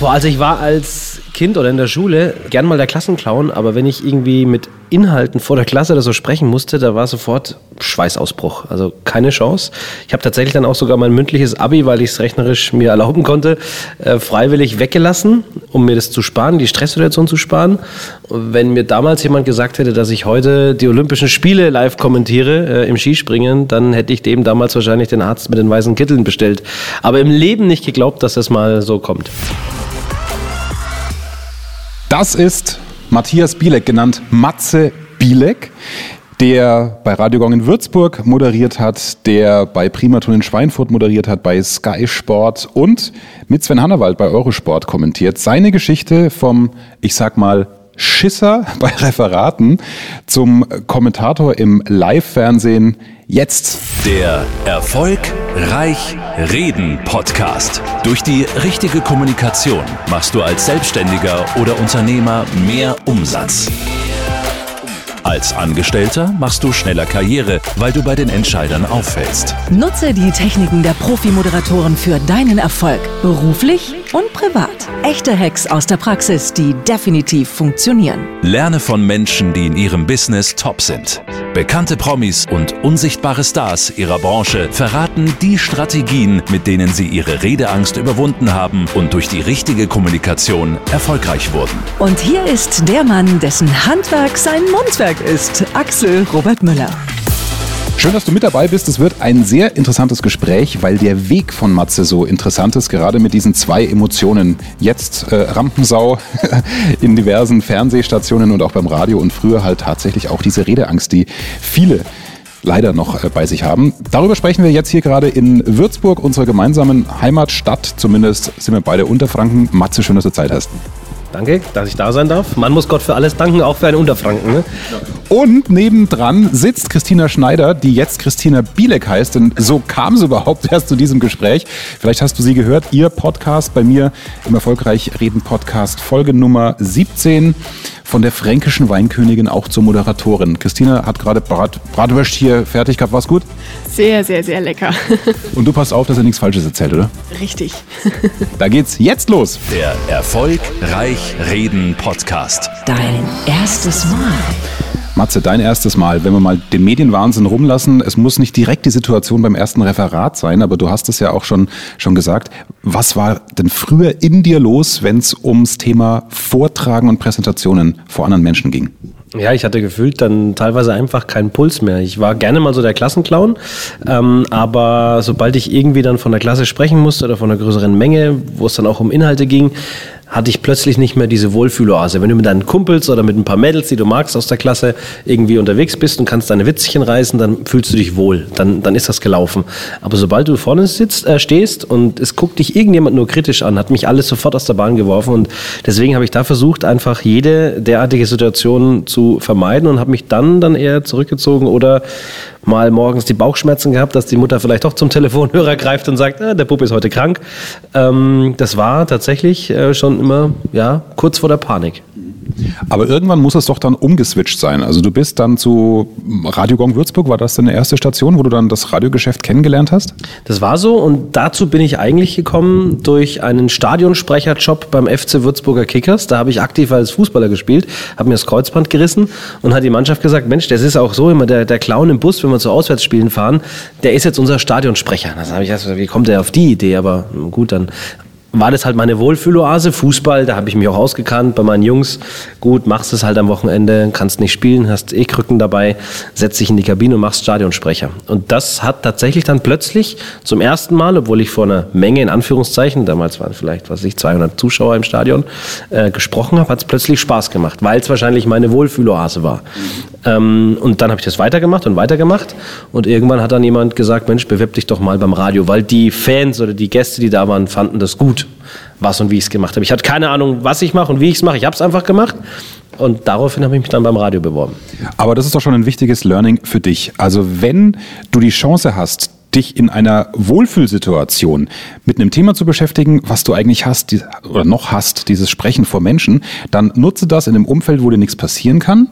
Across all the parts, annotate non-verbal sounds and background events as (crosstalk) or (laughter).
Boah, also ich war als Kind oder in der Schule gern mal der Klassenclown, aber wenn ich irgendwie mit Inhalten vor der Klasse oder so sprechen musste, da war sofort Schweißausbruch. Also keine Chance. Ich habe tatsächlich dann auch sogar mein mündliches Abi, weil ich es rechnerisch mir erlauben konnte, äh, freiwillig weggelassen, um mir das zu sparen, die Stresssituation zu sparen. Wenn mir damals jemand gesagt hätte, dass ich heute die Olympischen Spiele live kommentiere äh, im Skispringen, dann hätte ich dem damals wahrscheinlich den Arzt mit den weißen Kitteln bestellt. Aber im Leben nicht geglaubt, dass das mal so kommt. Das ist Matthias Bielek, genannt Matze Bielek, der bei Radio Gong in Würzburg moderiert hat, der bei Primaton in Schweinfurt moderiert hat, bei Sky Sport und mit Sven Hannawald bei Eurosport kommentiert. Seine Geschichte vom, ich sag mal, Schisser (laughs) bei Referaten zum Kommentator im Live-Fernsehen jetzt. Der Erfolg Reich Reden Podcast. Durch die richtige Kommunikation machst du als Selbstständiger oder Unternehmer mehr Umsatz. Als Angestellter machst du schneller Karriere, weil du bei den Entscheidern auffällst. Nutze die Techniken der Profi-Moderatoren für deinen Erfolg, beruflich und privat. Echte Hacks aus der Praxis, die definitiv funktionieren. Lerne von Menschen, die in ihrem Business top sind. Bekannte Promis und unsichtbare Stars ihrer Branche verraten die Strategien, mit denen sie ihre Redeangst überwunden haben und durch die richtige Kommunikation erfolgreich wurden. Und hier ist der Mann, dessen Handwerk sein Mundwerk ist, Axel Robert Müller. Schön, dass du mit dabei bist. Es wird ein sehr interessantes Gespräch, weil der Weg von Matze so interessant ist, gerade mit diesen zwei Emotionen. Jetzt äh, Rampensau (laughs) in diversen Fernsehstationen und auch beim Radio und früher halt tatsächlich auch diese Redeangst, die viele leider noch äh, bei sich haben. Darüber sprechen wir jetzt hier gerade in Würzburg, unserer gemeinsamen Heimatstadt. Zumindest sind wir beide Unterfranken. Matze, schön, dass du Zeit hast. Danke, dass ich da sein darf. Man muss Gott für alles danken, auch für einen Unterfranken. Ne? Und nebendran sitzt Christina Schneider, die jetzt Christina Bielek heißt. Denn so kam es überhaupt erst zu diesem Gespräch. Vielleicht hast du sie gehört. Ihr Podcast bei mir im Erfolgreich Reden Podcast, Folge Nummer 17 von der fränkischen Weinkönigin auch zur Moderatorin. Christina hat gerade Brat, Bratwurst hier fertig gehabt. War's gut? Sehr, sehr, sehr lecker. (laughs) Und du passt auf, dass er nichts Falsches erzählt, oder? Richtig. Da geht's jetzt los. Der Erfolg Reich Reden Podcast. Dein erstes Mal. Matze, dein erstes Mal, wenn wir mal den Medienwahnsinn rumlassen, es muss nicht direkt die Situation beim ersten Referat sein, aber du hast es ja auch schon, schon gesagt. Was war denn früher in dir los, wenn es ums Thema Vortragen und Präsentationen vor anderen Menschen ging? Ja, ich hatte gefühlt dann teilweise einfach keinen Puls mehr. Ich war gerne mal so der Klassenclown, ähm, aber sobald ich irgendwie dann von der Klasse sprechen musste oder von einer größeren Menge, wo es dann auch um Inhalte ging, hatte ich plötzlich nicht mehr diese Wohlfühloase. Wenn du mit deinen Kumpels oder mit ein paar Mädels, die du magst aus der Klasse, irgendwie unterwegs bist und kannst deine Witzchen reißen, dann fühlst du dich wohl. Dann, dann ist das gelaufen. Aber sobald du vorne sitzt, äh, stehst und es guckt dich irgendjemand nur kritisch an, hat mich alles sofort aus der Bahn geworfen. Und deswegen habe ich da versucht, einfach jede derartige Situation zu vermeiden und habe mich dann, dann eher zurückgezogen oder mal morgens die Bauchschmerzen gehabt, dass die Mutter vielleicht doch zum Telefonhörer greift und sagt, ah, der Bub ist heute krank. Ähm, das war tatsächlich äh, schon immer ja, kurz vor der Panik. Aber irgendwann muss es doch dann umgeswitcht sein. Also du bist dann zu Radio Gong Würzburg, war das deine erste Station, wo du dann das Radiogeschäft kennengelernt hast? Das war so und dazu bin ich eigentlich gekommen durch einen Stadionsprecherjob beim FC Würzburger Kickers. Da habe ich aktiv als Fußballer gespielt, habe mir das Kreuzband gerissen und hat die Mannschaft gesagt, Mensch, das ist auch so immer der, der Clown im Bus, wenn wir zu Auswärtsspielen fahren, der ist jetzt unser Stadionsprecher. Da habe ich gesagt, wie kommt der auf die Idee? Aber gut, dann war das halt meine Wohlfühloase, Fußball, da habe ich mich auch ausgekannt bei meinen Jungs. Gut, machst es halt am Wochenende, kannst nicht spielen, hast eh Krücken dabei, setzt dich in die Kabine und machst Stadionsprecher. Und das hat tatsächlich dann plötzlich zum ersten Mal, obwohl ich vor einer Menge in Anführungszeichen, damals waren vielleicht, was weiß ich, 200 Zuschauer im Stadion, äh, gesprochen habe, hat es plötzlich Spaß gemacht, weil es wahrscheinlich meine Wohlfühloase war. Ähm, und dann habe ich das weitergemacht und weitergemacht und irgendwann hat dann jemand gesagt, Mensch, bewirb dich doch mal beim Radio, weil die Fans oder die Gäste, die da waren, fanden das gut was und wie ich es gemacht habe. Ich hatte keine Ahnung, was ich mache und wie ich es mache. Ich habe es einfach gemacht. Und daraufhin habe ich mich dann beim Radio beworben. Aber das ist doch schon ein wichtiges Learning für dich. Also wenn du die Chance hast, dich in einer Wohlfühlsituation mit einem Thema zu beschäftigen, was du eigentlich hast oder noch hast, dieses Sprechen vor Menschen, dann nutze das in einem Umfeld, wo dir nichts passieren kann.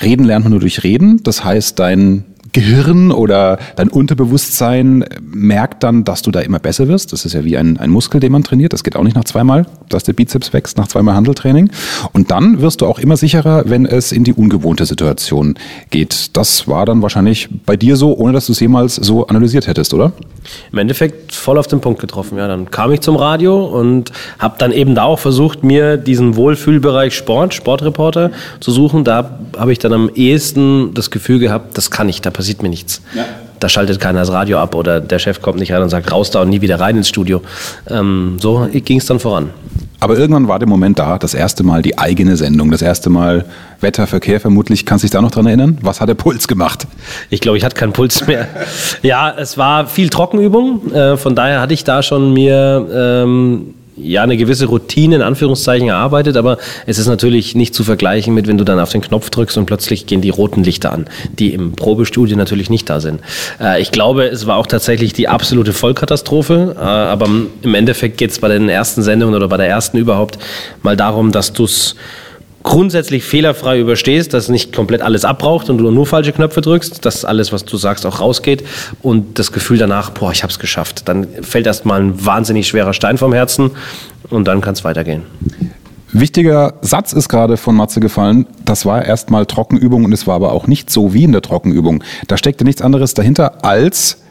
Reden lernt man nur durch Reden. Das heißt, dein Gehirn oder dein Unterbewusstsein merkt dann, dass du da immer besser wirst. Das ist ja wie ein, ein Muskel, den man trainiert. Das geht auch nicht nach zweimal, dass der Bizeps wächst, nach zweimal Handeltraining. Und dann wirst du auch immer sicherer, wenn es in die ungewohnte Situation geht. Das war dann wahrscheinlich bei dir so, ohne dass du es jemals so analysiert hättest, oder? Im Endeffekt voll auf den Punkt getroffen. Ja, dann kam ich zum Radio und habe dann eben da auch versucht, mir diesen Wohlfühlbereich Sport, Sportreporter zu suchen. Da habe ich dann am ehesten das Gefühl gehabt, das kann ich, da passiert mir nichts. Ja. Da schaltet keiner das Radio ab oder der Chef kommt nicht rein und sagt, raus da und nie wieder rein ins Studio. Ähm, so ging es dann voran. Aber irgendwann war der Moment da, das erste Mal die eigene Sendung, das erste Mal Wetter, Verkehr, vermutlich. Kannst du dich da noch dran erinnern? Was hat der Puls gemacht? Ich glaube, ich hatte keinen Puls mehr. ja, es war viel Trockenübung. Äh, von daher hatte ich da schon mir ähm, ja, eine gewisse Routine in Anführungszeichen erarbeitet, aber es ist natürlich nicht zu vergleichen mit, wenn du dann auf den Knopf drückst und plötzlich gehen die roten Lichter an, die im Probestudio natürlich nicht da sind. Äh, ich glaube, es war auch tatsächlich die absolute Vollkatastrophe, äh, aber im Endeffekt geht es bei den ersten Sendungen oder bei der ersten überhaupt mal darum, dass du es grundsätzlich fehlerfrei überstehst, dass nicht komplett alles abbraucht und du nur falsche Knöpfe drückst, dass alles, was du sagst, auch rausgeht und das Gefühl danach, boah, ich habe es geschafft. Dann fällt erstmal ein wahnsinnig schwerer Stein vom Herzen und dann kann es weitergehen. Wichtiger Satz ist gerade von Matze gefallen. Das war erstmal Trockenübung und es war aber auch nicht so wie in der Trockenübung. Da steckte nichts anderes dahinter als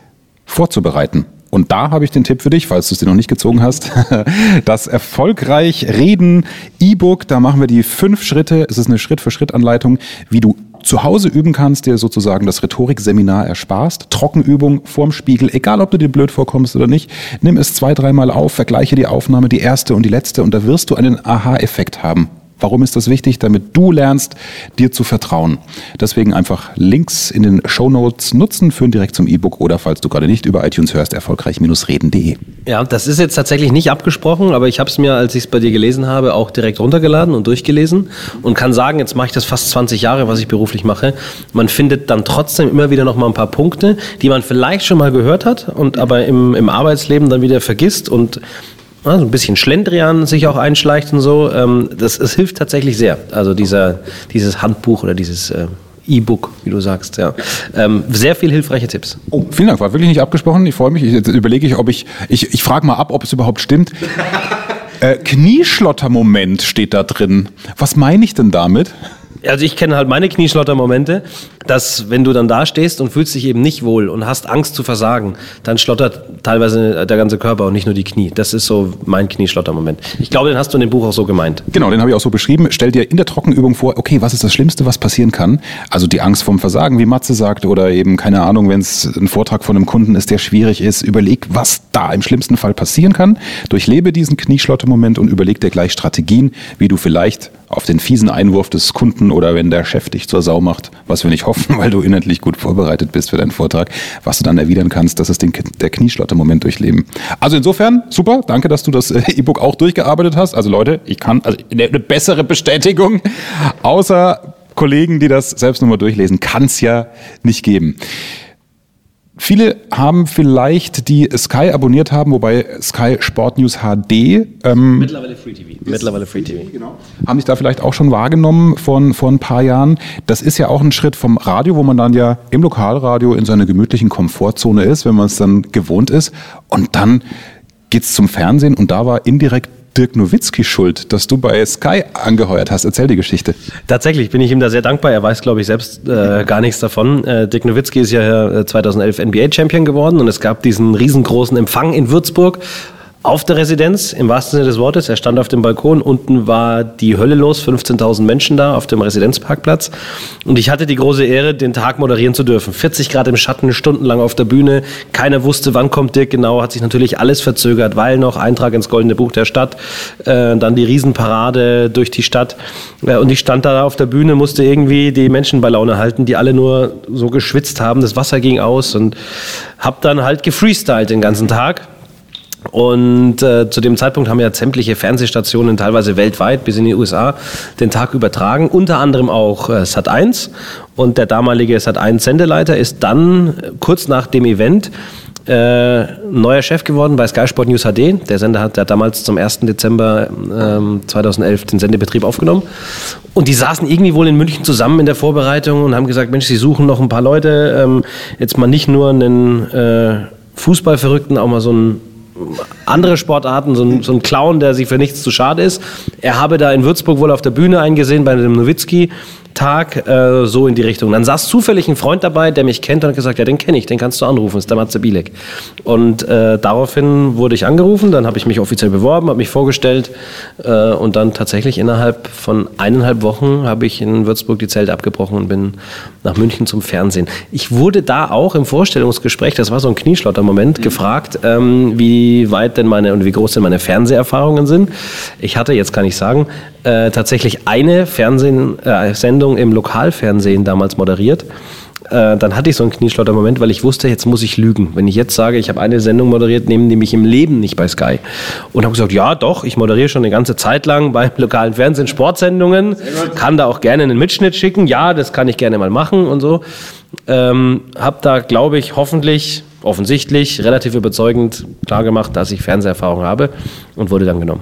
vorzubereiten. Und da habe ich den Tipp für dich, falls du es dir noch nicht gezogen hast. (laughs) Das erfolgreich Reden E-Book, da machen wir die fünf Schritte. Es ist eine Schritt-für-Schritt-Anleitung, wie du zu Hause üben kannst, dir sozusagen das Rhetorikseminar ersparst. Trockenübung vorm Spiegel, egal ob du dir blöd vorkommst oder nicht. Nimm es zwei, dreimal auf, vergleiche die Aufnahme, die erste und die letzte und da wirst du einen Aha-Effekt haben. Warum ist das wichtig? Damit du lernst, dir zu vertrauen. Deswegen einfach Links in den Show Notes nutzen, führen direkt zum E-Book oder falls du gerade nicht über iTunes hörst, erfolgreich-reden.de. Ja, das ist jetzt tatsächlich nicht abgesprochen, aber ich habe es mir, als ich es bei dir gelesen habe, auch direkt runtergeladen und durchgelesen und kann sagen, jetzt mache ich das fast 20 Jahre, was ich beruflich mache. Man findet dann trotzdem immer wieder noch mal ein paar Punkte, die man vielleicht schon mal gehört hat und aber im, im Arbeitsleben dann wieder vergisst und ja, so ein bisschen Schlendrian sich auch einschleicht und so. Ähm, das, das hilft tatsächlich sehr. Also dieser, dieses Handbuch oder dieses äh, E-Book, wie du sagst, ja. Ähm, sehr viel hilfreiche Tipps. Oh, vielen Dank, war wirklich nicht abgesprochen. Ich freue mich. Jetzt überlege ich, ob ich, ich, ich frage mal ab, ob es überhaupt stimmt. (laughs) äh, Knieschlottermoment steht da drin. Was meine ich denn damit? Also ich kenne halt meine Knieschlottermomente, dass wenn du dann da stehst und fühlst dich eben nicht wohl und hast Angst zu versagen, dann schlottert teilweise der ganze Körper und nicht nur die Knie. Das ist so mein Knieschlottermoment. Ich glaube, den hast du in dem Buch auch so gemeint. Genau, den habe ich auch so beschrieben. Stell dir in der Trockenübung vor, okay, was ist das Schlimmste, was passieren kann? Also die Angst vom Versagen, wie Matze sagt, oder eben, keine Ahnung, wenn es ein Vortrag von einem Kunden ist, der schwierig ist, überleg, was da im schlimmsten Fall passieren kann. Durchlebe diesen Knieschlottermoment und überleg dir gleich Strategien, wie du vielleicht auf den fiesen Einwurf des Kunden oder wenn der Chef dich zur Sau macht, was wir nicht hoffen, (laughs) weil du inhaltlich gut vorbereitet bist für deinen Vortrag, was du dann erwidern kannst, das ist den, der Knieschlotter-Moment durchleben. Also insofern, super, danke, dass du das äh, E-Book auch durchgearbeitet hast. Also Leute, ich kann, also eine bessere Bestätigung, außer Kollegen, die das selbst nochmal durchlesen, kann es ja nicht geben. Viele haben vielleicht die Sky abonniert haben, wobei Sky Sport News HD ähm, mittlerweile Free TV. Mittlerweile Free TV. Genau. Haben sich da vielleicht auch schon wahrgenommen von vor ein paar Jahren. Das ist ja auch ein Schritt vom Radio, wo man dann ja im Lokalradio in seiner gemütlichen Komfortzone ist, wenn man es dann gewohnt ist. Und dann geht's zum Fernsehen und da war indirekt Dirk Nowitzki schuld, dass du bei Sky angeheuert hast. Erzähl die Geschichte. Tatsächlich bin ich ihm da sehr dankbar. Er weiß, glaube ich, selbst äh, gar nichts davon. Äh, Dirk Nowitzki ist ja 2011 äh, NBA-Champion geworden und es gab diesen riesengroßen Empfang in Würzburg auf der Residenz, im wahrsten Sinne des Wortes. Er stand auf dem Balkon. Unten war die Hölle los, 15.000 Menschen da auf dem Residenzparkplatz. Und ich hatte die große Ehre, den Tag moderieren zu dürfen. 40 Grad im Schatten, stundenlang auf der Bühne. Keiner wusste, wann kommt Dirk genau. Hat sich natürlich alles verzögert, weil noch Eintrag ins Goldene Buch der Stadt, äh, dann die Riesenparade durch die Stadt. Äh, und ich stand da auf der Bühne, musste irgendwie die Menschen bei Laune halten, die alle nur so geschwitzt haben. Das Wasser ging aus und hab dann halt gefreestylt den ganzen Tag und äh, zu dem Zeitpunkt haben ja sämtliche Fernsehstationen, teilweise weltweit bis in die USA, den Tag übertragen, unter anderem auch äh, Sat1. Und der damalige Sat1-Sendeleiter ist dann kurz nach dem Event äh, neuer Chef geworden bei Sky Sport News HD. Der Sender hat ja damals zum 1. Dezember ähm, 2011 den Sendebetrieb aufgenommen. Und die saßen irgendwie wohl in München zusammen in der Vorbereitung und haben gesagt, Mensch, sie suchen noch ein paar Leute. Ähm, jetzt mal nicht nur einen äh, Fußballverrückten, auch mal so einen andere Sportarten, so ein, so ein Clown, der sich für nichts zu schade ist. Er habe da in Würzburg wohl auf der Bühne eingesehen bei dem Nowitzki Tag äh, so in die Richtung. Dann saß zufällig ein Freund dabei, der mich kennt und hat gesagt, ja, den kenne ich, den kannst du anrufen, ist der Matze Bielek. Und äh, daraufhin wurde ich angerufen, dann habe ich mich offiziell beworben, habe mich vorgestellt äh, und dann tatsächlich innerhalb von eineinhalb Wochen habe ich in Würzburg die Zelte abgebrochen und bin nach München zum Fernsehen. Ich wurde da auch im Vorstellungsgespräch, das war so ein Knieschlotter-Moment, mhm. gefragt, ähm, wie weit denn meine und wie groß denn meine Fernseherfahrungen sind. Ich hatte, jetzt kann ich sagen, äh, tatsächlich eine Fernsehen, äh, Sendung im Lokalfernsehen damals moderiert. Äh, dann hatte ich so einen Knieschlotter-Moment, weil ich wusste, jetzt muss ich lügen. Wenn ich jetzt sage, ich habe eine Sendung moderiert, nehmen die mich im Leben nicht bei Sky. Und habe gesagt, ja doch, ich moderiere schon eine ganze Zeit lang beim (laughs) lokalen Fernsehen Sportsendungen, kann da auch gerne einen Mitschnitt schicken. Ja, das kann ich gerne mal machen und so. Ähm, habe da, glaube ich, hoffentlich offensichtlich relativ überzeugend klargemacht, dass ich Fernseherfahrung habe und wurde dann genommen.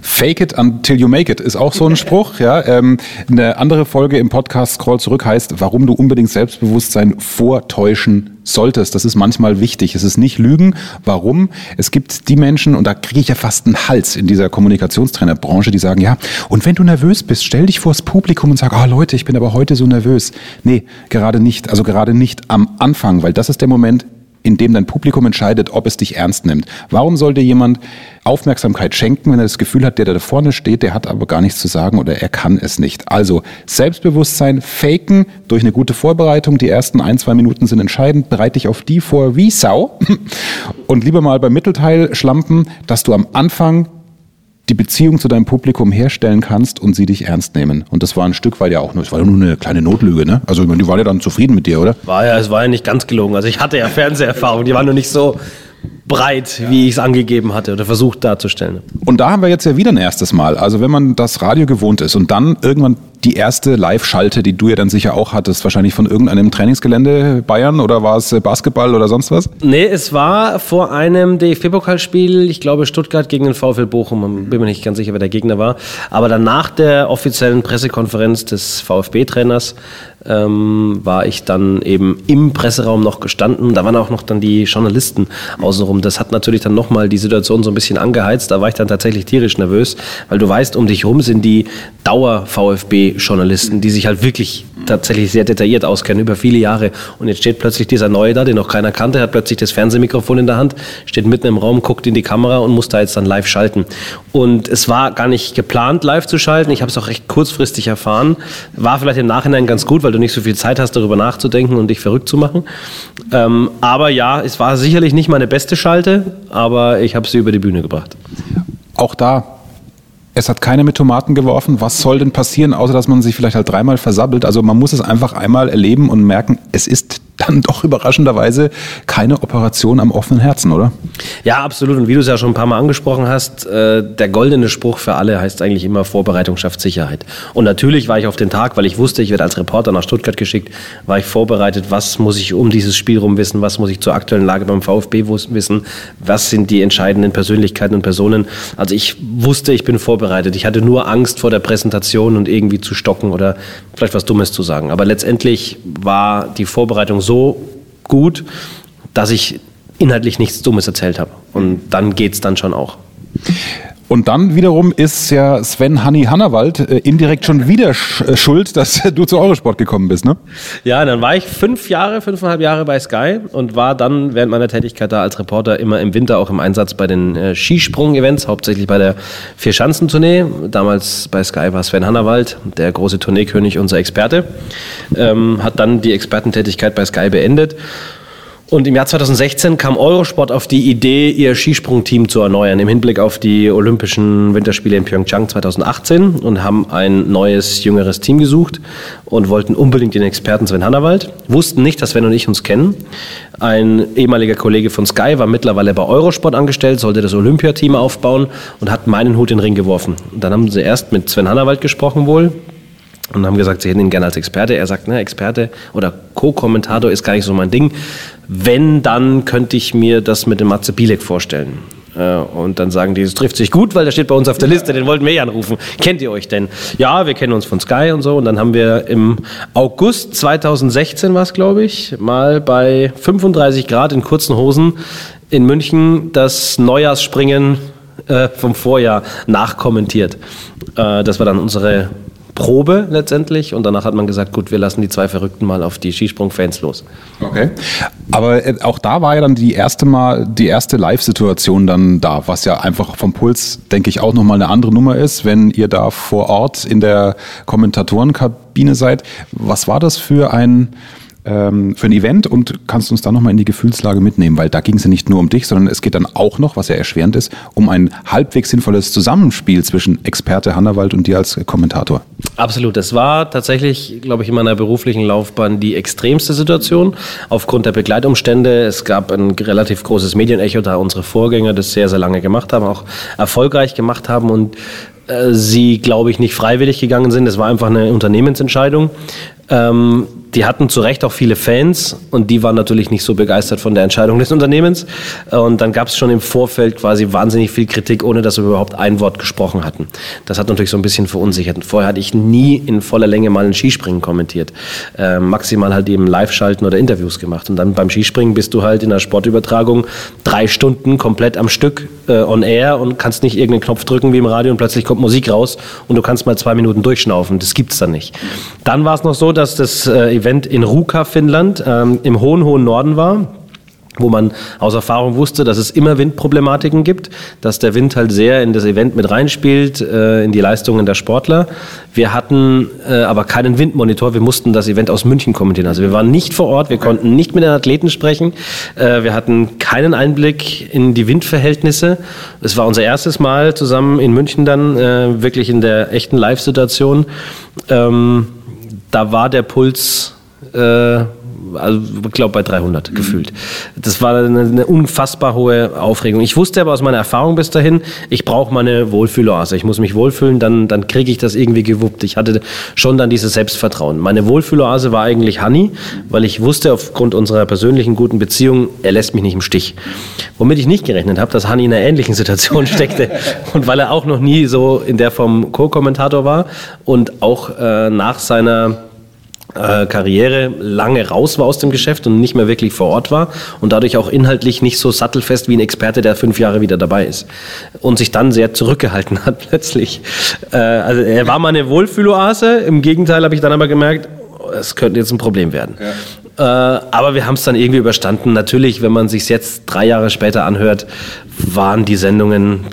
Fake it until you make it ist auch so ein Spruch. Ja, ähm, eine andere Folge im Podcast Scroll zurück heißt, warum du unbedingt Selbstbewusstsein vortäuschen solltest. Das ist manchmal wichtig. Es ist nicht Lügen. Warum? Es gibt die Menschen, und da kriege ich ja fast einen Hals in dieser Kommunikationstrainerbranche, die sagen, ja, und wenn du nervös bist, stell dich vors Publikum und sag, ah oh, Leute, ich bin aber heute so nervös. Nee, gerade nicht. Also gerade nicht am Anfang, weil das ist der Moment, in dem dein Publikum entscheidet, ob es dich ernst nimmt. Warum sollte jemand Aufmerksamkeit schenken, wenn er das Gefühl hat, der da vorne steht, der hat aber gar nichts zu sagen oder er kann es nicht? Also Selbstbewusstsein faken durch eine gute Vorbereitung. Die ersten ein, zwei Minuten sind entscheidend. Bereite dich auf die vor wie Sau. (laughs) Und lieber mal beim Mittelteil schlampen, dass du am Anfang die Beziehung zu deinem Publikum herstellen kannst und sie dich ernst nehmen. Und das war ein Stück weit ja auch nur, es war nur eine kleine Notlüge, ne? Also die waren ja dann zufrieden mit dir, oder? War ja, es war ja nicht ganz gelogen. Also ich hatte ja Fernseherfahrung, die war nur nicht so breit, wie ich es angegeben hatte oder versucht darzustellen. Und da haben wir jetzt ja wieder ein erstes Mal. Also wenn man das Radio gewohnt ist und dann irgendwann die erste Live-Schalte, die du ja dann sicher auch hattest, wahrscheinlich von irgendeinem Trainingsgelände Bayern oder war es Basketball oder sonst was? Nee, es war vor einem DFB-Pokalspiel, ich glaube Stuttgart gegen den VfL Bochum, bin mir nicht ganz sicher, wer der Gegner war, aber dann nach der offiziellen Pressekonferenz des VfB-Trainers ähm, war ich dann eben im Presseraum noch gestanden. Da waren auch noch dann die Journalisten außenrum. Das hat natürlich dann nochmal die Situation so ein bisschen angeheizt. Da war ich dann tatsächlich tierisch nervös, weil du weißt, um dich herum sind die Dauer-VfB-Journalisten, die sich halt wirklich tatsächlich sehr detailliert auskennen über viele Jahre. Und jetzt steht plötzlich dieser Neue da, den noch keiner kannte, hat plötzlich das Fernsehmikrofon in der Hand, steht mitten im Raum, guckt in die Kamera und muss da jetzt dann live schalten. Und es war gar nicht geplant, live zu schalten. Ich habe es auch recht kurzfristig erfahren. War vielleicht im Nachhinein ganz gut, weil du nicht so viel Zeit hast, darüber nachzudenken und dich verrückt zu machen. Ähm, aber ja, es war sicherlich nicht meine beste Schalte, aber ich habe sie über die Bühne gebracht. Auch da es hat keiner mit Tomaten geworfen. Was soll denn passieren, außer dass man sich vielleicht halt dreimal versabbelt? Also man muss es einfach einmal erleben und merken, es ist dann doch überraschenderweise keine Operation am offenen Herzen, oder? Ja, absolut. Und wie du es ja schon ein paar Mal angesprochen hast, äh, der goldene Spruch für alle heißt eigentlich immer Vorbereitung schafft Sicherheit. Und natürlich war ich auf den Tag, weil ich wusste, ich werde als Reporter nach Stuttgart geschickt, war ich vorbereitet, was muss ich um dieses Spiel rum wissen, was muss ich zur aktuellen Lage beim VfB wissen, was sind die entscheidenden Persönlichkeiten und Personen. Also ich wusste, ich bin vorbereitet. Ich hatte nur Angst vor der Präsentation und irgendwie zu stocken oder vielleicht was Dummes zu sagen. Aber letztendlich war die Vorbereitung so gut, dass ich inhaltlich nichts Dummes erzählt habe. Und dann geht es dann schon auch. Und dann wiederum ist ja Sven Hanni Hannawald äh, indirekt schon wieder äh, schuld, dass (laughs) du zu Eurosport gekommen bist, ne? Ja, dann war ich fünf Jahre, fünfeinhalb Jahre bei Sky und war dann während meiner Tätigkeit da als Reporter immer im Winter auch im Einsatz bei den äh, Skisprung-Events, hauptsächlich bei der Vierschanzentournee. Damals bei Sky war Sven Hannawald, der große Tourneekönig, unser Experte. Ähm, hat dann die Expertentätigkeit bei Sky beendet und im Jahr 2016 kam Eurosport auf die Idee, ihr Skisprungteam zu erneuern im Hinblick auf die Olympischen Winterspiele in Pyeongchang 2018 und haben ein neues, jüngeres Team gesucht und wollten unbedingt den Experten Sven Hannawald. Wussten nicht, dass Sven und ich uns kennen. Ein ehemaliger Kollege von Sky war mittlerweile bei Eurosport angestellt, sollte das Olympiateam aufbauen und hat meinen Hut in den Ring geworfen. Und dann haben sie erst mit Sven Hannawald gesprochen wohl, und haben gesagt, sie hätten ihn gerne als Experte. Er sagt, ne, Experte oder Co-Kommentator ist gar nicht so mein Ding. Wenn, dann könnte ich mir das mit dem Matze Bielek vorstellen. Äh, und dann sagen die, es trifft sich gut, weil der steht bei uns auf der Liste, den wollten wir eh anrufen. Kennt ihr euch denn? Ja, wir kennen uns von Sky und so. Und dann haben wir im August 2016 was, glaube ich, mal bei 35 Grad in kurzen Hosen in München das Neujahrsspringen äh, vom Vorjahr nachkommentiert. Äh, das war dann unsere Probe letztendlich und danach hat man gesagt, gut, wir lassen die zwei Verrückten mal auf die Skisprung-Fans los. Okay. Aber äh, auch da war ja dann die erste Mal, die erste Live-Situation dann da, was ja einfach vom Puls, denke ich, auch nochmal eine andere Nummer ist, wenn ihr da vor Ort in der Kommentatorenkabine seid. Was war das für ein, ähm, für ein Event und kannst uns da nochmal in die Gefühlslage mitnehmen, weil da ging es ja nicht nur um dich, sondern es geht dann auch noch, was ja erschwerend ist, um ein halbwegs sinnvolles Zusammenspiel zwischen Experte Hannawald und dir als Kommentator. Absolut, das war tatsächlich, glaube ich, in meiner beruflichen Laufbahn die extremste Situation aufgrund der Begleitumstände. Es gab ein relativ großes Medienecho, da unsere Vorgänger das sehr, sehr lange gemacht haben, auch erfolgreich gemacht haben und äh, sie, glaube ich, nicht freiwillig gegangen sind. Es war einfach eine Unternehmensentscheidung. Ähm, die hatten zu Recht auch viele Fans und die waren natürlich nicht so begeistert von der Entscheidung des Unternehmens. Und dann gab es schon im Vorfeld quasi wahnsinnig viel Kritik, ohne dass wir überhaupt ein Wort gesprochen hatten. Das hat natürlich so ein bisschen verunsichert. Vorher hatte ich nie in voller Länge mal ein Skispringen kommentiert. Äh, maximal halt eben Live-Schalten oder Interviews gemacht. Und dann beim Skispringen bist du halt in der Sportübertragung drei Stunden komplett am Stück äh, on air und kannst nicht irgendeinen Knopf drücken wie im Radio und plötzlich kommt Musik raus und du kannst mal zwei Minuten durchschnaufen. Das gibt's dann nicht. Dann war es noch so, dass das äh, Event in Ruka, Finnland, ähm, im hohen, hohen Norden war wo man aus Erfahrung wusste, dass es immer Windproblematiken gibt, dass der Wind halt sehr in das Event mit reinspielt, äh, in die Leistungen der Sportler. Wir hatten äh, aber keinen Windmonitor, wir mussten das Event aus München kommentieren. Also wir waren nicht vor Ort, wir konnten nicht mit den Athleten sprechen, äh, wir hatten keinen Einblick in die Windverhältnisse. Es war unser erstes Mal zusammen in München dann, wirklich in der echten Live-Situation. Ähm, da war der Puls, also ich glaube bei 300 mhm. gefühlt. Das war eine, eine, unfassbar hohe Aufregung. Ich wusste aber aus meiner Erfahrung bis dahin, ich brauche meine Wohlfühloase. Ich muss mich wohlfühlen, dann, dann kriege ich das irgendwie gewuppt. Ich hatte schon dann dieses Selbstvertrauen. Meine Wohlfühloase war eigentlich Hanni, weil ich wusste aufgrund unserer persönlichen guten Beziehung, er lässt mich nicht im Stich. Womit ich nicht gerechnet habe, dass Hanni in einer ähnlichen Situation (laughs) steckte und weil er auch noch nie so in der Form Co-Kommentator war und auch äh, nach seiner äh, Karriere lange raus war aus dem Geschäft und nicht mehr wirklich vor Ort war und dadurch auch inhaltlich nicht so sattelfest wie ein Experte, der fünf Jahre wieder dabei ist und sich dann sehr zurückgehalten hat (laughs) plötzlich. Äh, also er war mal eine Wohlfühloase, im Gegenteil habe ich dann aber gemerkt, es könnte jetzt ein Problem werden. Ja. Äh, aber wir haben es dann irgendwie überstanden. Natürlich, wenn man sich jetzt drei Jahre später anhört, waren die Sendungen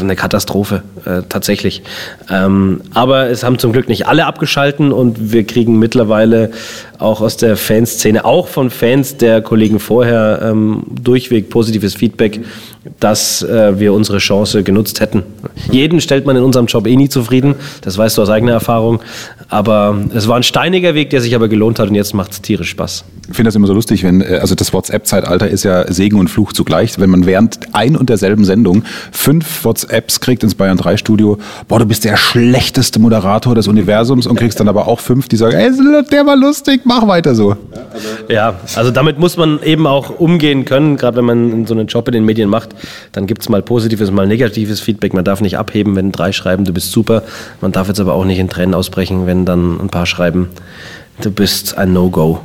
eine Katastrophe, äh, tatsächlich. Ähm, aber es haben zum Glück nicht alle abgeschalten und wir kriegen mittlerweile auch aus der Fanszene, auch von Fans der Kollegen vorher, ähm, durchweg positives Feedback, dass äh, wir unsere Chance genutzt hätten. Jeden stellt man in unserem Job eh nie zufrieden, das weißt du aus eigener Erfahrung. Aber es war ein steiniger Weg, der sich aber gelohnt hat und jetzt macht es tierisch Spaß. Ich finde das immer so lustig, wenn, äh, also das WhatsApp-Zeitalter ist ja Segen und Fluch zugleich, wenn man während ein und derselben Sendung fünf WhatsApps kriegt ins Bayern 3 Studio, boah, du bist der schlechteste Moderator des Universums und kriegst dann aber auch fünf, die sagen, ey, der war lustig, mach weiter so. Ja, also damit muss man eben auch umgehen können, gerade wenn man so einen Job in den Medien macht, dann gibt es mal positives, mal negatives Feedback. Man darf nicht abheben, wenn drei schreiben, du bist super. Man darf jetzt aber auch nicht in Tränen ausbrechen, wenn dann ein paar schreiben, du bist ein No-Go.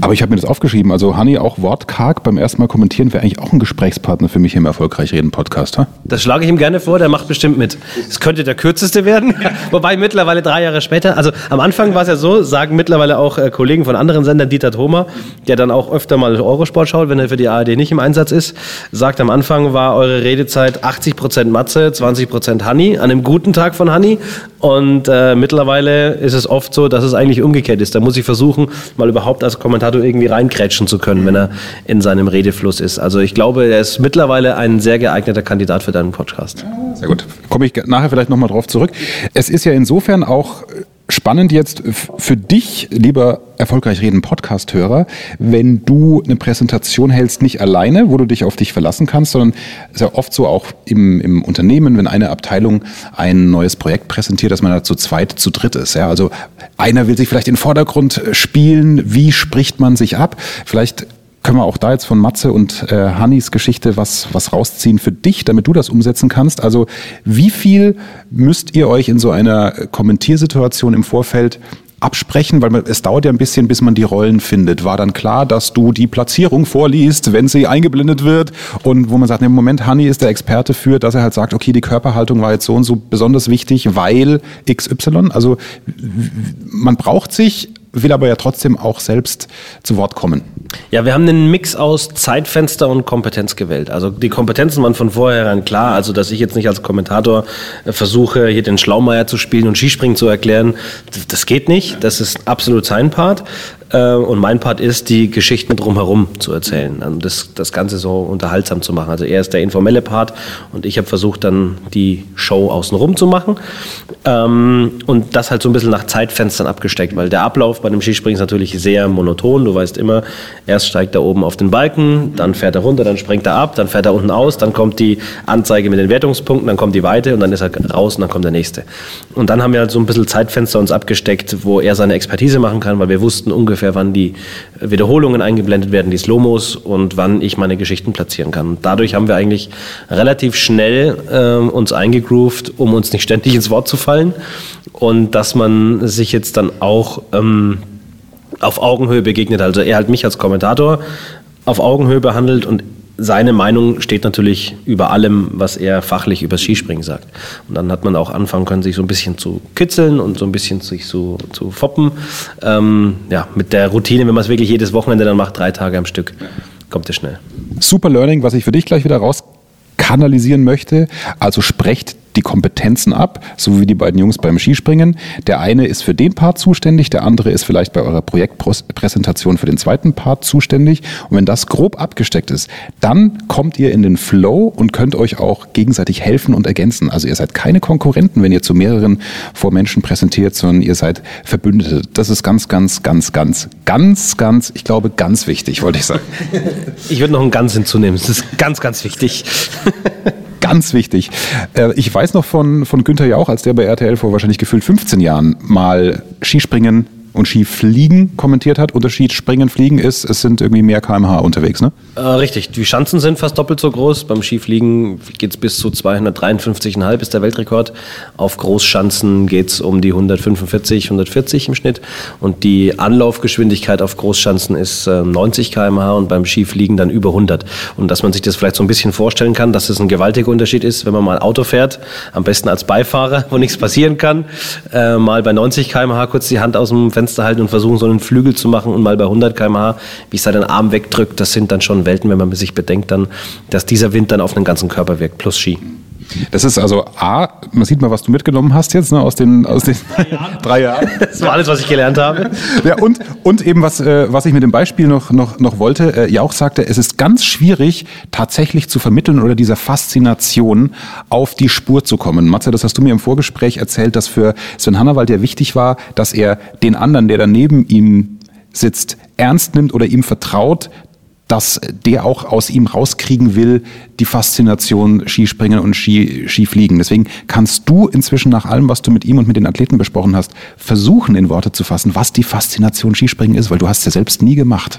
Aber ich habe mir das aufgeschrieben. Also Hanni, auch wortkarg beim ersten Mal kommentieren wäre eigentlich auch ein Gesprächspartner für mich im Erfolgreich Reden Podcast. Ha? Das schlage ich ihm gerne vor, der macht bestimmt mit. Es könnte der kürzeste werden, (laughs) wobei mittlerweile drei Jahre später, also am Anfang war es ja so, sagen mittlerweile auch äh, Kollegen von anderen Sendern, Dieter Thoma, der dann auch öfter mal Eurosport schaut, wenn er für die ARD nicht im Einsatz ist, sagt am Anfang war eure Redezeit 80% Matze, 20% Hanni, an einem guten Tag von Hanni und äh, mittlerweile ist es oft so, dass es eigentlich umgekehrt ist. Da muss ich versuchen, mal überhaupt als Kommentator irgendwie reinkrätschen zu können, wenn er in seinem Redefluss ist. Also ich glaube, er ist mittlerweile ein sehr geeigneter Kandidat für deinen Podcast. Sehr gut. Komme ich nachher vielleicht nochmal drauf zurück. Es ist ja insofern auch spannend jetzt für dich, lieber erfolgreich reden Podcast-Hörer, wenn du eine Präsentation hältst, nicht alleine, wo du dich auf dich verlassen kannst, sondern es ist ja oft so auch im, im Unternehmen, wenn eine Abteilung ein neues Projekt präsentiert, dass man da zu zweit, zu dritt ist. Ja? Also einer will sich vielleicht in den Vordergrund spielen, wie spricht man sich ab? Vielleicht können wir auch da jetzt von Matze und äh, Hannis Geschichte was, was rausziehen für dich, damit du das umsetzen kannst. Also wie viel müsst ihr euch in so einer Kommentiersituation im Vorfeld absprechen, weil es dauert ja ein bisschen, bis man die Rollen findet. War dann klar, dass du die Platzierung vorliest, wenn sie eingeblendet wird und wo man sagt, im Moment, Hanni ist der Experte für, dass er halt sagt, okay, die Körperhaltung war jetzt so und so besonders wichtig, weil XY. Also man braucht sich will aber ja trotzdem auch selbst zu Wort kommen. Ja, wir haben einen Mix aus Zeitfenster und Kompetenz gewählt. Also die Kompetenzen waren von vornherein klar. Also, dass ich jetzt nicht als Kommentator äh, versuche, hier den Schlaumeier zu spielen und Skispringen zu erklären, das geht nicht. Das ist absolut sein Part. Äh, und mein Part ist, die Geschichten drumherum zu erzählen also das, das Ganze so unterhaltsam zu machen. Also er ist der informelle Part und ich habe versucht, dann die Show außenrum zu machen. Ähm, und das halt so ein bisschen nach Zeitfenstern abgesteckt, weil der Ablauf bei dem Skispringen ist natürlich sehr monoton. Du weißt immer, erst steigt er oben auf den Balken, dann fährt er runter, dann springt er ab, dann fährt er unten aus, dann kommt die Anzeige mit den Wertungspunkten, dann kommt die Weite und dann ist er raus und dann kommt der nächste. Und dann haben wir halt so ein bisschen Zeitfenster uns abgesteckt, wo er seine Expertise machen kann, weil wir wussten ungefähr, ungefähr, wann die Wiederholungen eingeblendet werden, die Slomos und wann ich meine Geschichten platzieren kann. Dadurch haben wir eigentlich relativ schnell äh, uns eingegroovt, um uns nicht ständig ins Wort zu fallen und dass man sich jetzt dann auch ähm, auf Augenhöhe begegnet. Also er halt mich als Kommentator auf Augenhöhe behandelt und seine Meinung steht natürlich über allem, was er fachlich über Skispringen sagt. Und dann hat man auch anfangen können, sich so ein bisschen zu kitzeln und so ein bisschen sich so zu foppen. Ähm, ja, mit der Routine, wenn man es wirklich jedes Wochenende dann macht, drei Tage am Stück, kommt es schnell. Super Learning, was ich für dich gleich wieder raus kanalisieren möchte. Also sprecht die Kompetenzen ab, so wie die beiden Jungs beim Skispringen. Der eine ist für den Part zuständig, der andere ist vielleicht bei eurer Projektpräsentation für den zweiten Part zuständig. Und wenn das grob abgesteckt ist, dann kommt ihr in den Flow und könnt euch auch gegenseitig helfen und ergänzen. Also ihr seid keine Konkurrenten, wenn ihr zu mehreren vor Menschen präsentiert, sondern ihr seid Verbündete. Das ist ganz, ganz, ganz, ganz, ganz, ganz, ich glaube, ganz wichtig, wollte ich sagen. Ich würde noch ein ganz hinzunehmen. Das ist ganz, ganz wichtig. Ganz wichtig. Äh, ich weiß noch von, von Günther Jauch, als der bei RTL vor wahrscheinlich gefühlt 15 Jahren mal Skispringen und Skifliegen kommentiert hat. Unterschied Springen, Fliegen ist, es sind irgendwie mehr kmh unterwegs, ne? Äh, richtig, die Schanzen sind fast doppelt so groß. Beim Skifliegen geht es bis zu 253,5 ist der Weltrekord. Auf Großschanzen geht es um die 145, 140 im Schnitt. Und die Anlaufgeschwindigkeit auf Großschanzen ist äh, 90 kmh und beim Skifliegen dann über 100. Und dass man sich das vielleicht so ein bisschen vorstellen kann, dass es ein gewaltiger Unterschied ist, wenn man mal Auto fährt, am besten als Beifahrer, (laughs) wo nichts passieren kann, äh, mal bei 90 kmh kurz die Hand aus dem Fenster Fenster halten und versuchen, so einen Flügel zu machen und mal bei 100 km/h, wie es seinen Arm wegdrückt, das sind dann schon Welten, wenn man sich bedenkt, dann, dass dieser Wind dann auf den ganzen Körper wirkt, plus Ski. Das ist also A, man sieht mal, was du mitgenommen hast jetzt ne, aus den, aus den drei, Jahren. (laughs) drei Jahren. Das war alles, was ich gelernt habe. (laughs) Ja, und, und eben, was, äh, was ich mit dem Beispiel noch, noch, noch wollte, äh, Jauch sagte, es ist ganz schwierig, tatsächlich zu vermitteln oder dieser Faszination auf die Spur zu kommen. Matze, das hast du mir im Vorgespräch erzählt, dass für Sven Hannawald ja wichtig war, dass er den anderen, der daneben ihm sitzt, ernst nimmt oder ihm vertraut, dass der auch aus ihm rauskriegen will, die Faszination Skispringen und Ski, Skifliegen. Deswegen kannst du inzwischen nach allem, was du mit ihm und mit den Athleten besprochen hast, versuchen in Worte zu fassen, was die Faszination Skispringen ist, weil du hast es ja selbst nie gemacht.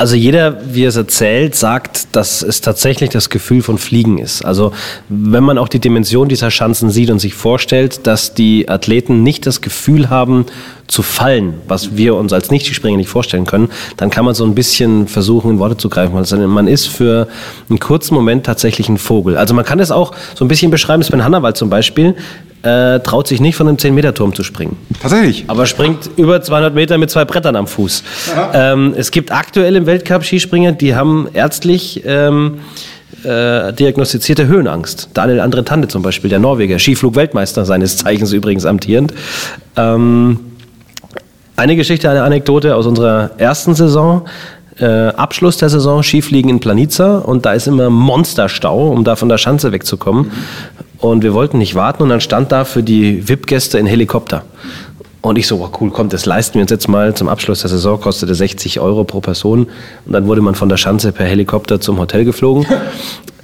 Also jeder, wie er es erzählt, sagt, dass es tatsächlich das Gefühl von Fliegen ist. Also wenn man auch die Dimension dieser Schanzen sieht und sich vorstellt, dass die Athleten nicht das Gefühl haben zu fallen, was wir uns als Nicht-Springer nicht vorstellen können, dann kann man so ein bisschen versuchen, in Worte zu greifen. Also man ist für einen kurzen Moment tatsächlich ein Vogel. Also man kann es auch so ein bisschen beschreiben, Sven Hannawald zum Beispiel, äh, traut sich nicht von einem 10-Meter-Turm zu springen. Tatsächlich? Aber springt über 200 Meter mit zwei Brettern am Fuß. Ähm, es gibt aktuell im Weltcup Skispringer, die haben ärztlich ähm, äh, diagnostizierte Höhenangst. Daniel Andre Tande zum Beispiel, der Norweger, Skiflug-Weltmeister seines Zeichens übrigens amtierend. Ähm, eine Geschichte, eine Anekdote aus unserer ersten Saison. Äh, Abschluss der Saison Skifliegen in Planica und da ist immer Monsterstau, um da von der Schanze wegzukommen. Und wir wollten nicht warten und dann stand da für die VIP-Gäste ein Helikopter. Und ich so, wow, cool, kommt, das leisten wir uns jetzt mal. Zum Abschluss der Saison kostete 60 Euro pro Person. Und dann wurde man von der Schanze per Helikopter zum Hotel geflogen. (laughs)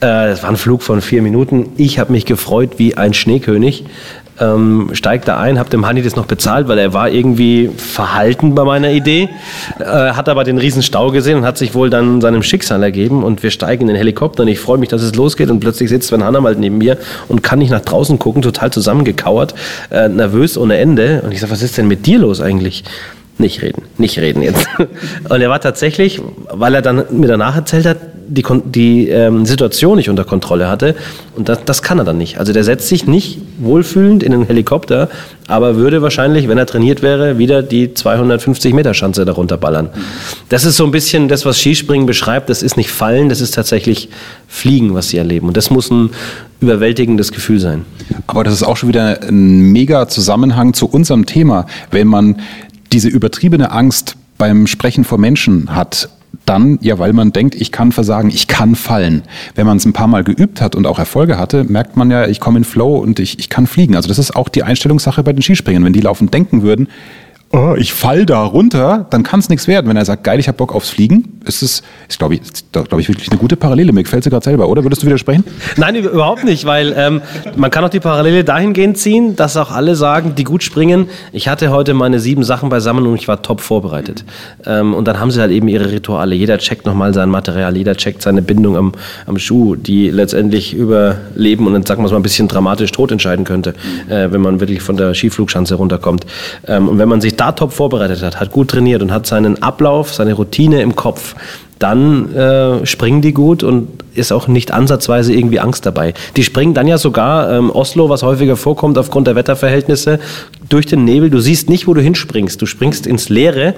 Äh, es war ein Flug von vier Minuten. Ich habe mich gefreut wie ein Schneekönig ähm, steigt da ein, habe dem Hanni das noch bezahlt, weil er war irgendwie verhalten bei meiner Idee, äh, hat aber den riesen Stau gesehen und hat sich wohl dann seinem Schicksal ergeben und wir steigen in den Helikopter und ich freue mich, dass es losgeht und plötzlich sitzt Sven Hannawald neben mir und kann nicht nach draußen gucken, total zusammengekauert, äh, nervös ohne Ende und ich sage, was ist denn mit dir los eigentlich? Nicht reden, nicht reden jetzt. (laughs) Und er war tatsächlich, weil er dann mir danach erzählt hat, die, die ähm, Situation nicht unter Kontrolle hatte. Und das, das kann er dann nicht. Also der setzt sich nicht wohlfühlend in einen Helikopter, aber würde wahrscheinlich, wenn er trainiert wäre, wieder die 250 Meter Schanze darunter ballern. Das ist so ein bisschen das, was Skispringen beschreibt. Das ist nicht Fallen, das ist tatsächlich Fliegen, was sie erleben. Und das muss ein überwältigendes Gefühl sein. Aber das ist auch schon wieder ein mega Zusammenhang zu unserem Thema. Wenn man diese übertriebene Angst beim Sprechen vor Menschen hat, dann, ja, weil man denkt, ich kann versagen, ich kann fallen. Wenn man es ein paar Mal geübt hat und auch Erfolge hatte, merkt man ja, ich komme in Flow und ich, ich kann fliegen. Also das ist auch die Einstellungssache bei den Skispringern. Wenn die laufend denken würden, oh, ich fall da runter, dann kann es nichts werden. Wenn er sagt, geil, ich habe Bock aufs Fliegen, ist es, ist glaube ich, glaube ich wirklich eine gute Parallele. Mir gefällt sie gerade selber, oder? Würdest du widersprechen? Nein, überhaupt nicht, weil ähm, man kann auch die Parallele dahingehend ziehen, dass auch alle sagen, die gut springen, ich hatte heute meine sieben Sachen beisammen und ich war top vorbereitet. Ähm, und dann haben sie halt eben ihre Rituale. Jeder checkt nochmal sein Material, jeder checkt seine Bindung am, am Schuh, die letztendlich über Leben und dann sagen wir es mal ein bisschen dramatisch tot entscheiden könnte, äh, wenn man wirklich von der Skiflugschanze runterkommt. Ähm, und wenn man sich da top vorbereitet hat, hat gut trainiert und hat seinen Ablauf, seine Routine im Kopf, dann äh, springen die gut und ist auch nicht ansatzweise irgendwie Angst dabei. Die springen dann ja sogar ähm, Oslo, was häufiger vorkommt aufgrund der Wetterverhältnisse, durch den Nebel. Du siehst nicht, wo du hinspringst. Du springst ins Leere,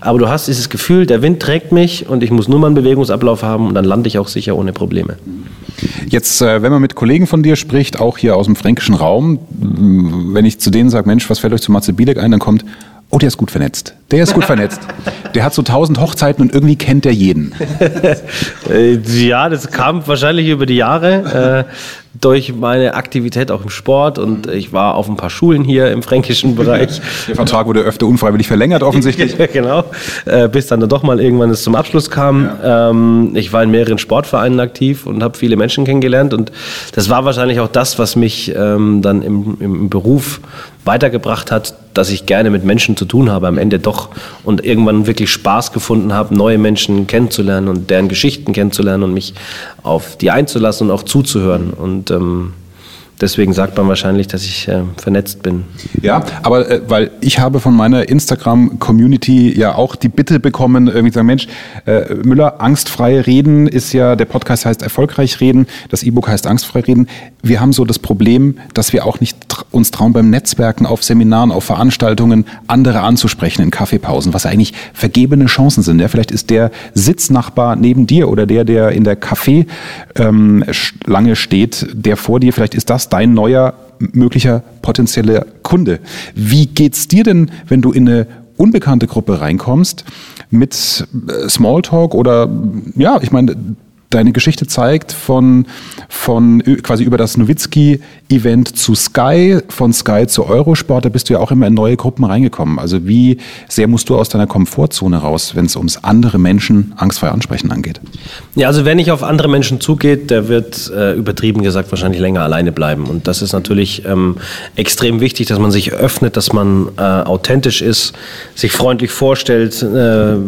aber du hast dieses Gefühl, der Wind trägt mich und ich muss nur mal einen Bewegungsablauf haben und dann lande ich auch sicher ohne Probleme. Jetzt, äh, wenn man mit Kollegen von dir spricht, auch hier aus dem fränkischen Raum, wenn ich zu denen sage, Mensch, was fällt euch zu Matze Bielek ein, dann kommt, Oh, der ist gut vernetzt. Der ist gut vernetzt. Der hat so tausend Hochzeiten und irgendwie kennt er jeden. Äh, ja, das kam wahrscheinlich über die Jahre. Durch meine Aktivität auch im Sport und ich war auf ein paar Schulen hier im fränkischen Bereich. (laughs) Der Vertrag wurde öfter unfreiwillig verlängert, offensichtlich. (laughs) genau, äh, bis dann doch mal irgendwann es zum Abschluss kam. Ja. Ähm, ich war in mehreren Sportvereinen aktiv und habe viele Menschen kennengelernt und das war wahrscheinlich auch das, was mich ähm, dann im, im Beruf weitergebracht hat, dass ich gerne mit Menschen zu tun habe am Ende doch und irgendwann wirklich Spaß gefunden habe, neue Menschen kennenzulernen und deren Geschichten kennenzulernen und mich auf die einzulassen und auch zuzuhören. Und ähm, Deswegen sagt man wahrscheinlich, dass ich äh, vernetzt bin. Ja, aber äh, weil ich habe von meiner Instagram-Community ja auch die Bitte bekommen, irgendwie zu sagen, Mensch, äh, Müller, angstfrei reden ist ja, der Podcast heißt erfolgreich reden, das E-Book heißt angstfrei reden. Wir haben so das Problem, dass wir auch nicht uns trauen, beim Netzwerken, auf Seminaren, auf Veranstaltungen andere anzusprechen in Kaffeepausen, was eigentlich vergebene Chancen sind. Ja, vielleicht ist der Sitznachbar neben dir oder der, der in der Kaffeelange ähm, steht, der vor dir, vielleicht ist das dein neuer möglicher potenzieller Kunde. Wie geht's dir denn, wenn du in eine unbekannte Gruppe reinkommst mit äh, Smalltalk oder ja, ich meine, deine Geschichte zeigt, von, von quasi über das Nowitzki-Event zu Sky, von Sky zu Eurosport, da bist du ja auch immer in neue Gruppen reingekommen. Also wie sehr musst du aus deiner Komfortzone raus, wenn es ums andere Menschen angstfrei ansprechen angeht? Ja, also wenn ich auf andere Menschen zugeht, der wird äh, übertrieben gesagt wahrscheinlich länger alleine bleiben. Und das ist natürlich ähm, extrem wichtig, dass man sich öffnet, dass man äh, authentisch ist, sich freundlich vorstellt, äh,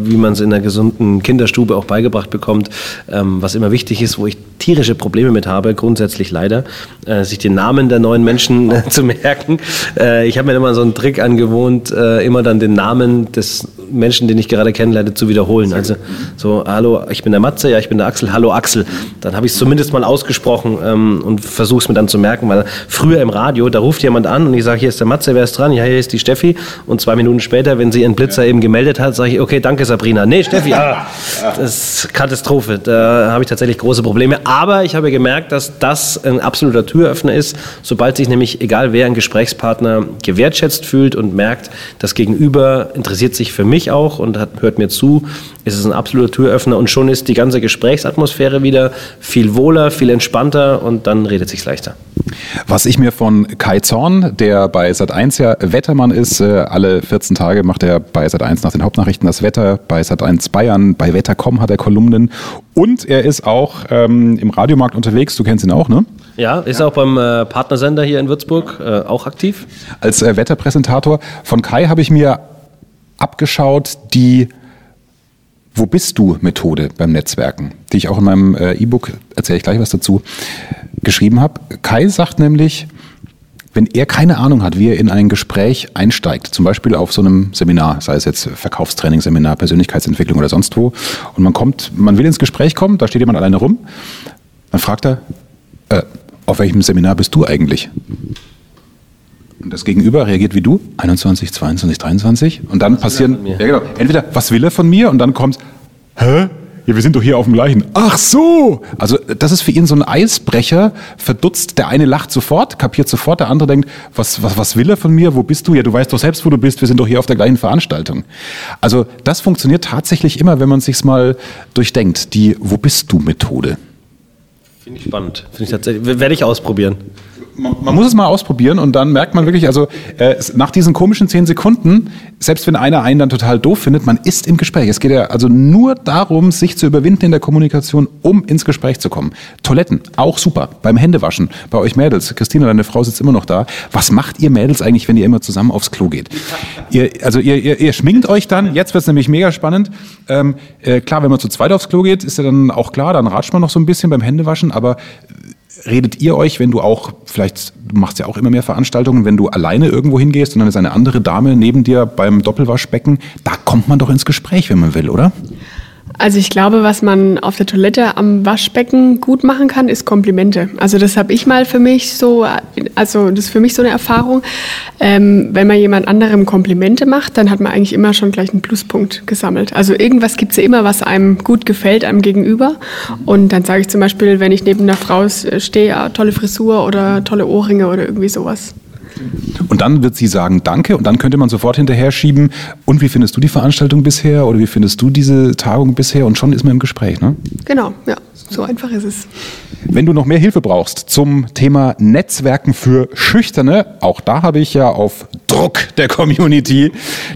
wie man es in einer gesunden Kinderstube auch beigebracht bekommt, ähm, was was immer wichtig ist, wo ich tierische Probleme mit habe, grundsätzlich leider, äh, sich den Namen der neuen Menschen äh, zu merken. Äh, ich habe mir immer so einen Trick angewohnt, äh, immer dann den Namen des Menschen, den ich gerade kennenlerne, zu wiederholen. Also so, hallo, ich bin der Matze, ja, ich bin der Axel, hallo Axel. Dann habe ich es zumindest mal ausgesprochen ähm, und versuche es mir dann zu merken, weil früher im Radio, da ruft jemand an und ich sage, hier ist der Matze, wer ist dran? Ja, hier ist die Steffi. Und zwei Minuten später, wenn sie ihren Blitzer ja. eben gemeldet hat, sage ich, okay, danke Sabrina. Nee, Steffi, (laughs) ah, das ist Katastrophe. Da habe ich tatsächlich große Probleme. Aber ich habe gemerkt, dass das ein absoluter Türöffner ist, sobald sich nämlich, egal wer ein Gesprächspartner gewertschätzt fühlt und merkt, das Gegenüber interessiert sich für mich auch und hat, hört mir zu, ist es ein absoluter Türöffner und schon ist die ganze Gesprächsatmosphäre wieder viel wohler, viel entspannter und dann redet sich leichter. Was ich mir von Kai Zorn, der bei Sat1 ja Wettermann ist, äh, alle 14 Tage macht er bei Sat1 nach den Hauptnachrichten das Wetter, bei Sat1 Bayern, bei Wetter.com hat er Kolumnen und er ist auch ähm, im Radiomarkt unterwegs, du kennst ihn auch, ne? Ja, ist auch beim äh, Partnersender hier in Würzburg äh, auch aktiv. Als äh, Wetterpräsentator von Kai habe ich mir abgeschaut die Wo bist du Methode beim Netzwerken, die ich auch in meinem äh, E-Book, erzähle ich gleich was dazu, geschrieben habe. Kai sagt nämlich, wenn er keine Ahnung hat, wie er in ein Gespräch einsteigt, zum Beispiel auf so einem Seminar, sei es jetzt Verkaufstrainingsseminar, Persönlichkeitsentwicklung oder sonst wo, und man kommt, man will ins Gespräch kommen, da steht jemand alleine rum, dann fragt er, äh, auf welchem Seminar bist du eigentlich? Und das Gegenüber reagiert wie du, 21, 22, 23, und dann passieren, ja genau, entweder, was will er von mir? Und dann kommt, hä? Ja, wir sind doch hier auf dem gleichen. Ach so! Also, das ist für ihn so ein Eisbrecher, verdutzt. Der eine lacht sofort, kapiert sofort, der andere denkt, was, was, was will er von mir? Wo bist du? Ja, du weißt doch selbst, wo du bist. Wir sind doch hier auf der gleichen Veranstaltung. Also, das funktioniert tatsächlich immer, wenn man sich's mal durchdenkt. Die Wo bist du Methode. Finde ich spannend. Finde ich tatsächlich, werde ich ausprobieren man, man, muss es mal ausprobieren und dann merkt man wirklich, also äh, nach diesen komischen zehn Sekunden, selbst wenn einer einen dann total doof findet, man ist im Gespräch. Es geht ja also nur darum, sich zu überwinden in der Kommunikation, um ins Gespräch zu kommen. Toiletten, auch super. Beim Händewaschen, bei euch Mädels. Christina, deine Frau sitzt immer noch da. Was macht ihr Mädels eigentlich, wenn ihr immer zusammen aufs Klo geht? Ihr, also ihr, ihr, ihr schminkt euch dann, jetzt wird es nämlich mega spannend. Ähm, äh, klar, wenn man zu zweit aufs Klo geht, ist ja dann auch klar, dann ratscht man noch so ein bisschen beim Händewaschen, aber redet ihr euch, wenn du auch, vielleicht, du machst ja auch immer mehr Veranstaltungen, wenn du alleine irgendwo hingehst und dann ist eine andere Dame neben dir beim Doppelwaschbecken, da kommt man doch ins Gespräch, wenn man will, oder? Also ich glaube, was man auf der Toilette am Waschbecken gut machen kann, ist Komplimente. Also das habe ich mal für mich so, also das ist für mich so eine Erfahrung. Ähm, wenn man jemand anderem Komplimente macht, dann hat man eigentlich immer schon gleich einen Pluspunkt gesammelt. Also irgendwas gibt es ja immer, was einem gut gefällt, einem gegenüber. Und dann sage ich zum Beispiel, wenn ich neben einer Frau stehe, tolle Frisur oder tolle Ohrringe oder irgendwie sowas. Und dann wird sie sagen Danke und dann könnte man sofort hinterher schieben, und wie findest du die Veranstaltung bisher oder wie findest du diese Tagung bisher und schon ist man im Gespräch, ne? Genau, ja, so einfach ist es. Wenn du noch mehr Hilfe brauchst zum Thema Netzwerken für Schüchterne, auch da habe ich ja auf Druck der Community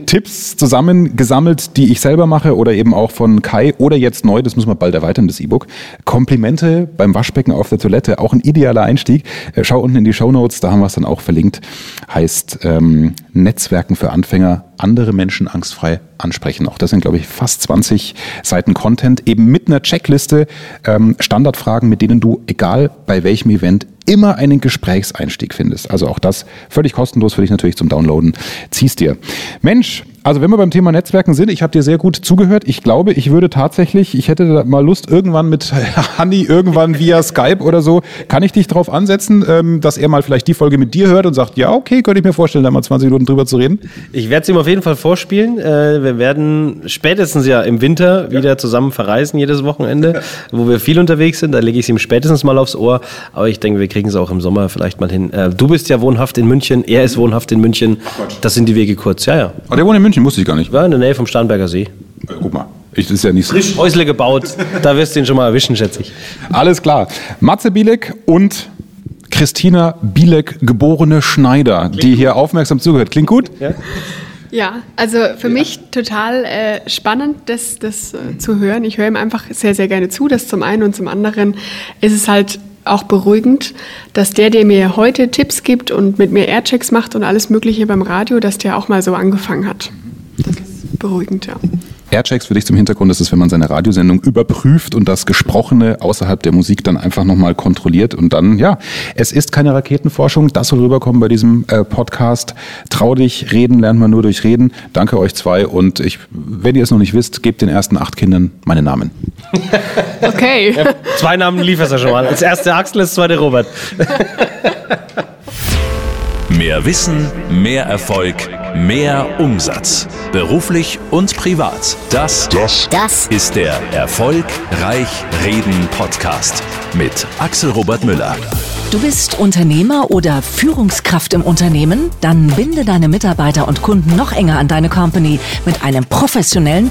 Tipps zusammengesammelt, die ich selber mache oder eben auch von Kai oder jetzt neu, das müssen wir bald erweitern, das E-Book. Komplimente beim Waschbecken auf der Toilette, auch ein idealer Einstieg. Äh, schau unten in die Show Notes, da haben wir es dann auch verlinkt. Heißt ähm, Netzwerken für Anfänger, andere Menschen angstfrei ansprechen. Auch das sind, glaube ich, fast 20 Seiten Content, eben mit einer Checkliste, ähm, Standardfragen, mit denen du, egal bei welchem Event, immer einen Gesprächseinstieg findest. Also auch das völlig kostenlos für dich natürlich zum Downloaden. Ziehst dir. Mensch, also wenn wir beim Thema Netzwerken sind, ich habe dir sehr gut zugehört. Ich glaube, ich würde tatsächlich, ich hätte mal Lust, irgendwann mit (laughs) Hanni, irgendwann via Skype oder so, kann ich dich darauf ansetzen, ähm, dass er mal vielleicht die Folge mit dir hört und sagt, ja, okay, könnte ich mir vorstellen, da mal 20 Minuten drüber zu reden. Ich werde es ihm auf jeden Fall vorspielen. Äh, wir werden spätestens ja im Winter wieder zusammen verreisen, jedes Wochenende, wo wir viel unterwegs sind. Da lege ich es ihm spätestens mal aufs Ohr. Aber ich denke, wir kriegen es auch im Sommer vielleicht mal hin. Äh, du bist ja wohnhaft in München, er ist wohnhaft in München. Das sind die Wege kurz. Ja, ja. Aber der wohnt in München. Wusste ich gar nicht. War in der Nähe vom Starnberger See. Ja, guck mal. Ich, das ist ja nicht Frisch Häusle gebaut. da wirst du ihn schon mal erwischen, schätze ich. Alles klar. Matze Bielek und Christina Bielek, geborene Schneider, Klingt die gut. hier aufmerksam zugehört. Klingt gut? Ja. Ja, also für ja. mich total äh, spannend, das, das äh, zu hören. Ich höre ihm einfach sehr, sehr gerne zu. Das zum einen und zum anderen ist es halt auch beruhigend, dass der, der mir heute Tipps gibt und mit mir Airchecks macht und alles Mögliche beim Radio, dass der auch mal so angefangen hat. Beruhigend, ja. Airchecks für dich zum Hintergrund ist es, wenn man seine Radiosendung überprüft und das Gesprochene außerhalb der Musik dann einfach nochmal kontrolliert und dann, ja, es ist keine Raketenforschung, das soll rüberkommen bei diesem äh, Podcast. Trau dich, reden lernt man nur durch Reden. Danke euch zwei und ich, wenn ihr es noch nicht wisst, gebt den ersten acht Kindern meine Namen. (laughs) Okay. Ja, zwei Namen lieferst du schon mal. Als erste Axel, als zweite Robert. (laughs) Mehr Wissen, mehr Erfolg, mehr Umsatz. Beruflich und privat. Das, das, das ist der Erfolgreich Reden Podcast mit Axel Robert Müller. Du bist Unternehmer oder Führungskraft im Unternehmen? Dann binde deine Mitarbeiter und Kunden noch enger an deine Company mit einem professionellen